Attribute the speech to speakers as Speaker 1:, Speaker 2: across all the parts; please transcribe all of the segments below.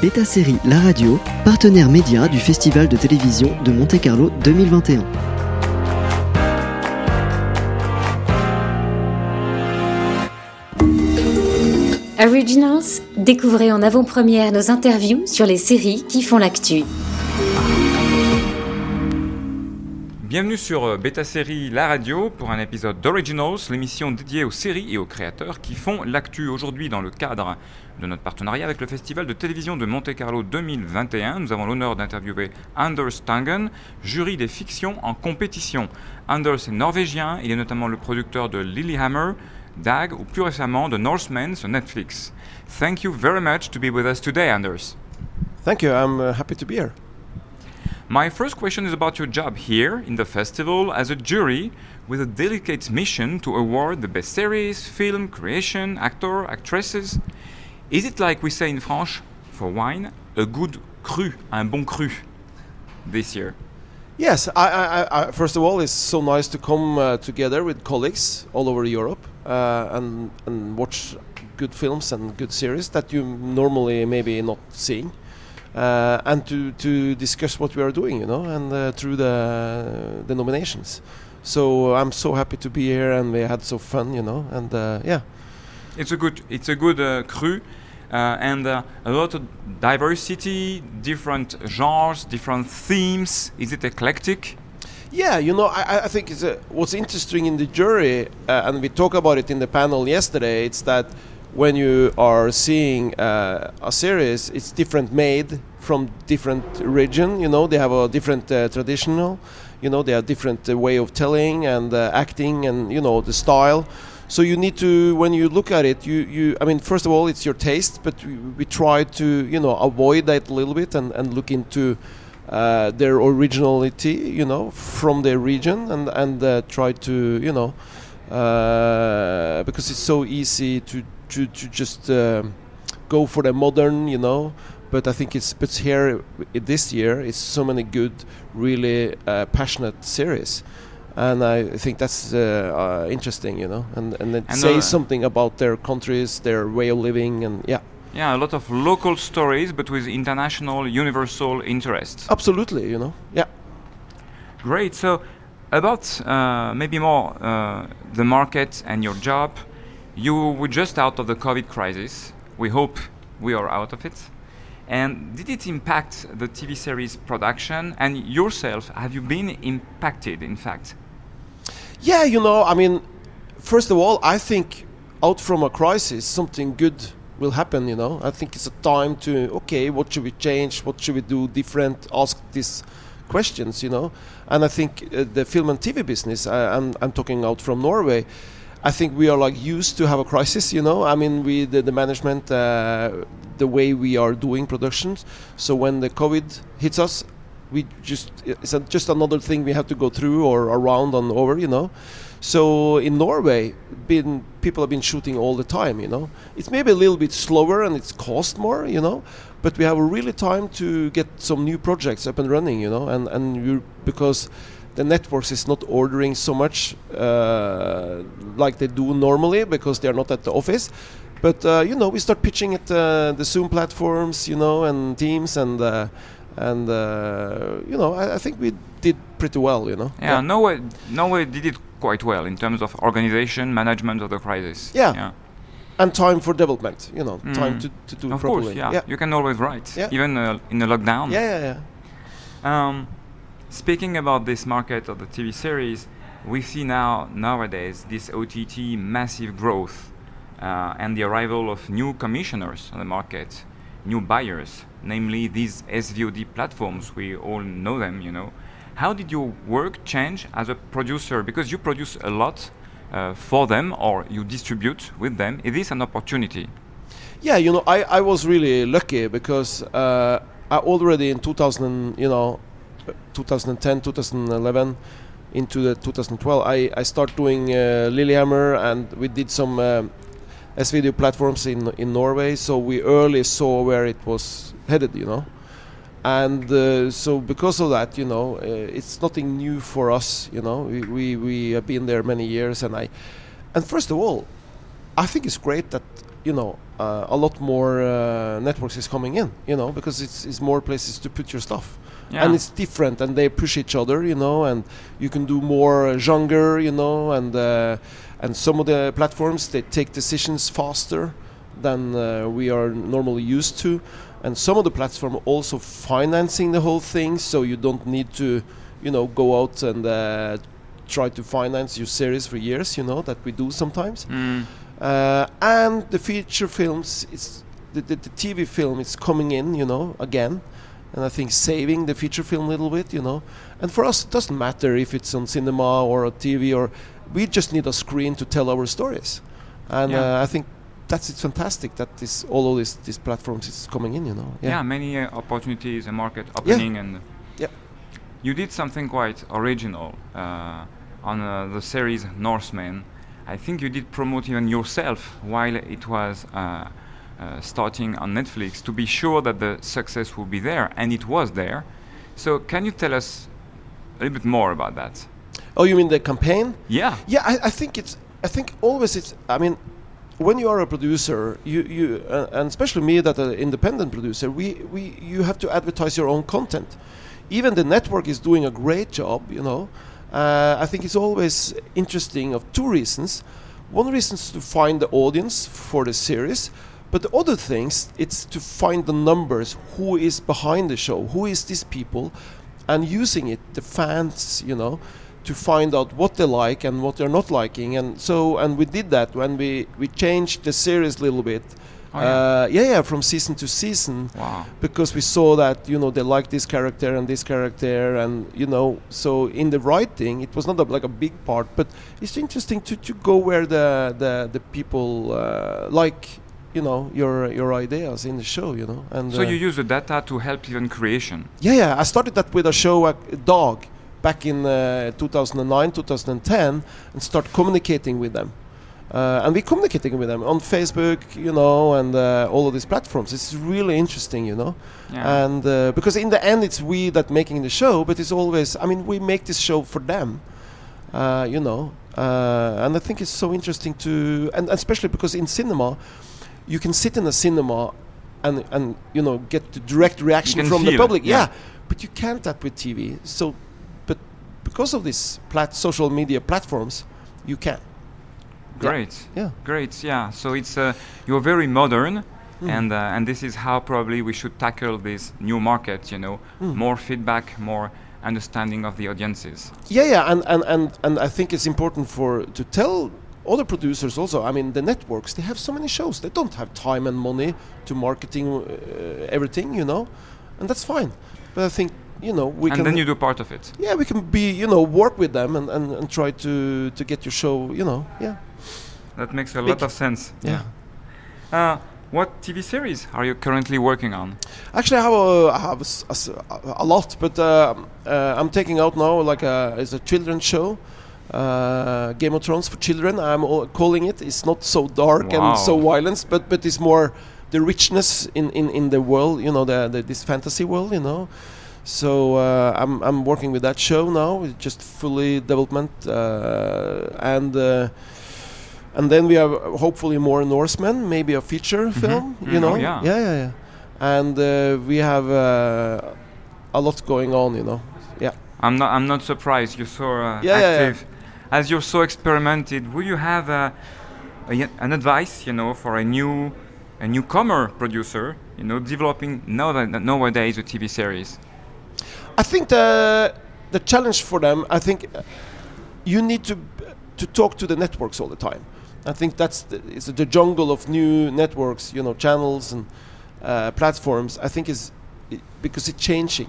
Speaker 1: Beta Série La Radio, partenaire média du Festival de télévision de Monte-Carlo 2021.
Speaker 2: Originals, découvrez en avant-première nos interviews sur les séries qui font l'actu.
Speaker 3: Bienvenue sur euh, Beta Série La Radio pour un épisode d'Originals, l'émission dédiée aux séries et aux créateurs qui font l'actu. Aujourd'hui, dans le cadre de notre partenariat avec le Festival de télévision de Monte-Carlo 2021, nous avons l'honneur d'interviewer Anders Tangen, jury des fictions en compétition. Anders est norvégien, il est notamment le producteur de Lilyhammer, Dag ou plus récemment de Norsemen sur Netflix. Thank you very much to be with us today, Anders.
Speaker 4: Thank you. I'm uh, happy to be here.
Speaker 3: My first question is about your job here in the festival as a jury with a delicate mission to award the best series, film, creation, actor, actresses. Is it like we say in French for wine, a good cru, un bon cru this year?
Speaker 4: Yes, I, I, I, first of all, it's so nice to come uh, together with colleagues all over Europe uh, and, and watch good films and good series that you normally maybe not seeing uh, and to, to discuss what we are doing, you know, and uh, through the the nominations. So I'm so happy to be here, and we had so fun, you know, and uh, yeah.
Speaker 3: It's a good it's a good uh, crew. Uh, and uh, a lot of diversity, different genres, different themes. Is it eclectic?
Speaker 4: Yeah, you know, I, I think what's interesting in the jury, and we talked about it in the panel yesterday. It's that when you are seeing uh, a series, it's different made from different region. You know, they have a different uh, traditional. You know, they have different uh, way of telling and uh, acting, and you know the style. So you need to, when you look at it, you, you I mean, first of all, it's your taste, but we, we try to, you know, avoid that a little bit and, and look into uh, their originality, you know, from their region, and and uh, try to, you know, because it's so easy to to, to just um, go for the modern, you know. But I think it's but here this year it's so many good, really uh, passionate series, and I think that's uh, uh, interesting, you know, and and it says uh, something about their countries, their way of living, and yeah.
Speaker 3: Yeah, a lot of local stories, but with international, universal interests.
Speaker 4: Absolutely, you know. Yeah.
Speaker 3: Great. So, about uh, maybe more uh, the market and your job. You were just out of the COVID crisis. We hope we are out of it. And did it impact the TV series production? And yourself, have you been impacted, in fact?
Speaker 4: Yeah, you know, I mean, first of all, I think out from a crisis, something good will happen, you know. I think it's a time to, okay, what should we change? What should we do different? Ask these questions, you know. And I think uh, the film and TV business, I'm, I'm talking out from Norway, I think we are like used to have a crisis, you know. I mean, we the, the management, uh, the way we are doing productions. So when the COVID hits us, we just it's a, just another thing we have to go through or around and over, you know. So in Norway, been people have been shooting all the time, you know. It's maybe a little bit slower and it's cost more, you know, but we have really time to get some new projects up and running, you know, and and because the networks is not ordering so much uh, like they do normally because they are not at the office. But uh, you know, we start pitching at uh, the Zoom platforms, you know, and Teams, and uh, and uh, you know, I, I, think we did pretty well, you know.
Speaker 3: Yeah, yeah, Norway, Norway did it quite well in terms of organization, management of the crisis.
Speaker 4: Yeah. yeah. And time for development, you know, mm. time to, to do
Speaker 3: of
Speaker 4: properly.
Speaker 3: Course, yeah. yeah. You can always write, yeah. even uh, in a lockdown.
Speaker 4: Yeah, yeah,
Speaker 3: yeah. Um, Speaking about this market of the TV series, we see now nowadays this OTT massive growth uh, and the arrival of new commissioners on the market, new buyers, namely these SVOD platforms. We all know them, you know. How did your work change as a producer? Because you produce a lot uh, for them or you distribute with them. Is this an opportunity?
Speaker 4: Yeah, you know, I, I was really lucky because uh, I already in 2000, you know, 2010, 2011 into the 2012, I, I start doing uh, Lilyhammer and we did some uh, S video platforms in in Norway. So we early saw where it was headed, you know. And uh, so because of that, you know, uh, it's nothing new for us, you know. We, we we have been there many years, and I, and first of all, I think it's great that you know, uh, a lot more uh, networks is coming in, you know, because it's, it's more places to put your stuff.
Speaker 3: Yeah.
Speaker 4: And it's different, and they push each other, you know, and you can do more uh, genre, you know, and uh, and some of the platforms they take decisions faster than uh, we are normally used to, and some of the platform also financing the whole thing, so you don't need to, you know, go out and uh, try to finance your series for years, you know, that we do sometimes.
Speaker 3: Mm.
Speaker 4: Uh, and the feature films, it's the, the, the TV film is coming in, you know, again, and I think saving the feature film a little bit, you know. And for us, it doesn't matter if it's on cinema or on TV, or we just need a screen to tell our stories. And
Speaker 3: Yeah.
Speaker 4: uh, I think that's it's fantastic that this all of this these platforms is coming in, you know.
Speaker 3: Yeah, many uh, opportunities, a market opening, and
Speaker 4: Yeah.
Speaker 3: you did something quite original uh, on uh, the series Norsemen. I think you did promote even yourself while it was uh, starting on Netflix to be sure that the success will be there, and it was there. So, can you tell us a little bit more about that?
Speaker 4: Oh, you mean the campaign?
Speaker 3: Yeah.
Speaker 4: Yeah, I, I think it's. I think always it's. I mean, when you are a producer, you you uh, and especially me, that an independent producer, we we you have to advertise your own content. Even the network is doing a great job, you know. Uh, I think it's always interesting of two reasons. One reason is to find the audience for the series, but the other things it's to find the numbers. Who is behind the show? Who is these people? And using it, the fans, you know, to find out what they like and what they're not liking. And so, and we did that when we we changed the series a little bit.
Speaker 3: Oh, yeah.
Speaker 4: uh, yeah, yeah, from season to season
Speaker 3: Wow.
Speaker 4: because we saw that you know they like this character and this character and you know so in the writing it was not a, like a big part but it's interesting to, to go where the the, the people uh, like you know your your ideas in the show you know and
Speaker 3: So
Speaker 4: uh,
Speaker 3: you use the data to help even creation.
Speaker 4: yeah yeah I started that with a show uh, Dag back in uh, 2009 2010 and start communicating with them uh, and we communicating with them on Facebook, you know, and uh, all of these platforms. It's really interesting, you know
Speaker 3: Yeah.
Speaker 4: and uh, because in the end it's we that making the show but it's always i mean we make this show for them uh, you know uh, and i think it's so interesting to and especially because in cinema you can sit in a cinema and and you know get the direct reaction from the public
Speaker 3: yeah.
Speaker 4: but you can't that with tv so but because of these plat- social media platforms you can Yeah.
Speaker 3: Great.
Speaker 4: yeah
Speaker 3: Great, yeah. So it's uh, you're very modern,
Speaker 4: Mm.
Speaker 3: and uh, and this is how probably we should tackle this new market. You know,
Speaker 4: Mm.
Speaker 3: more feedback, more understanding of the audiences.
Speaker 4: Yeah, yeah, and, and, and, and I think it's important for to tell other producers also. I mean, the networks they have so many shows. They don't have time and money to marketing uh, everything, you know, and that's fine. But I think you know we
Speaker 3: and
Speaker 4: can.
Speaker 3: then you do part of it.
Speaker 4: yeah, we can be you know work with them and, and, and try to to get your show. You know, yeah,
Speaker 3: That makes a
Speaker 4: Big-
Speaker 3: lot of sense.
Speaker 4: yeah.
Speaker 3: Uh, what TV series are you currently working on?
Speaker 4: Actually, I have a, I have a, a a lot, but uh, uh, I'm taking out now like a it's a children's show. Uh, Game of Thrones for children. I'm calling it. It's not so dark and so
Speaker 3: Wow.
Speaker 4: violence, but but it's more the richness in, in, in the world. You know, the, the this fantasy world. You know, so uh, I'm I'm working with that show now. It's just fully development uh, and. Uh, and then we have hopefully more Norsemen, maybe a feature film, you
Speaker 3: Mm,
Speaker 4: know.
Speaker 3: oh, yeah.
Speaker 4: yeah, yeah, yeah. And uh, we have uh, a lot going on, you know. Yeah.
Speaker 3: I'm not. I'm not surprised. You're so uh,
Speaker 4: Yeah, yeah, yeah.
Speaker 3: active. As you're so experimented, would you have a y an advice, you know, for a new, a newcomer producer, you know, developing now nowadays a TV series?
Speaker 4: I think the the challenge for them, I think, you need to to talk to the networks all the time. I think that's the, it's the jungle of new networks, you know, channels and uh, platforms. I think is i because it's changing.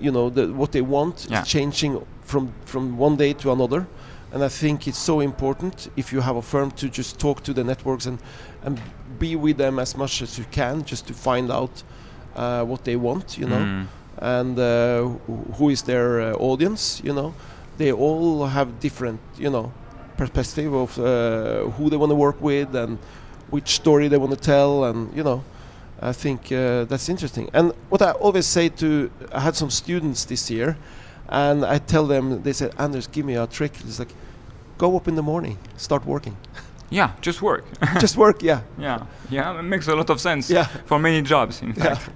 Speaker 4: You know, the, what they want
Speaker 3: Yeah.
Speaker 4: is changing from from one day to another, and I think it's so important if you have a firm to just talk to the networks and and be with them as much as you can, just to find out uh, what they want. You know
Speaker 3: Mm.
Speaker 4: and uh, who is their uh, audience you know they all have different you know perspective of uh, who they want to work with and which story they want to tell and you know i think uh, that's interesting and what i always say to i had some students this year and i tell them they said anders give me a trick it's like go up in the morning start working
Speaker 3: Yeah, just work.
Speaker 4: just work. Yeah.
Speaker 3: yeah, yeah, it makes a lot of sense
Speaker 4: Yeah.
Speaker 3: for many jobs, in
Speaker 4: Yeah.
Speaker 3: fact.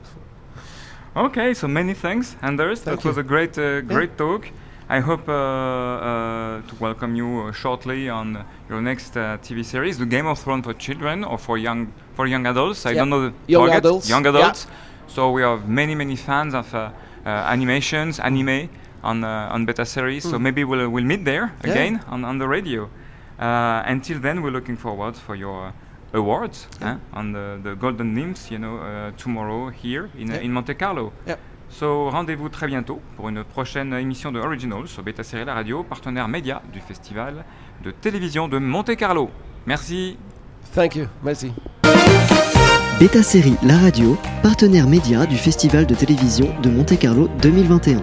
Speaker 3: Okay, so many thanks, Anders.
Speaker 4: Thank
Speaker 3: that was a great, uh, great talk. I hope uh, uh, to welcome you uh, shortly on your next uh, TV series, The Game of Thrones for children or for young for young adults. I
Speaker 4: Yeah.
Speaker 3: don't know the
Speaker 4: Young
Speaker 3: target.
Speaker 4: adults,
Speaker 3: Young
Speaker 4: yeah.
Speaker 3: adults. So we have many many fans of uh, uh, animations, anime on uh, on beta series. So
Speaker 4: Mm.
Speaker 3: maybe we'll we'll meet there
Speaker 4: Yeah.
Speaker 3: again on, on the radio. Uh, until then, we're looking forward for your awards
Speaker 4: Yeah.
Speaker 3: eh, on the, the Golden Nymphs, you know, uh, tomorrow here in, uh, in Monte Carlo.
Speaker 4: Yeah.
Speaker 3: So rendez-vous très bientôt pour une prochaine émission de Originals sur Beta Série La Radio, partenaire média du festival de télévision de Monte Carlo. Merci.
Speaker 4: Thank you. Merci.
Speaker 1: Beta Série La Radio, partenaire média du Festival de télévision de Monte-Carlo 2021.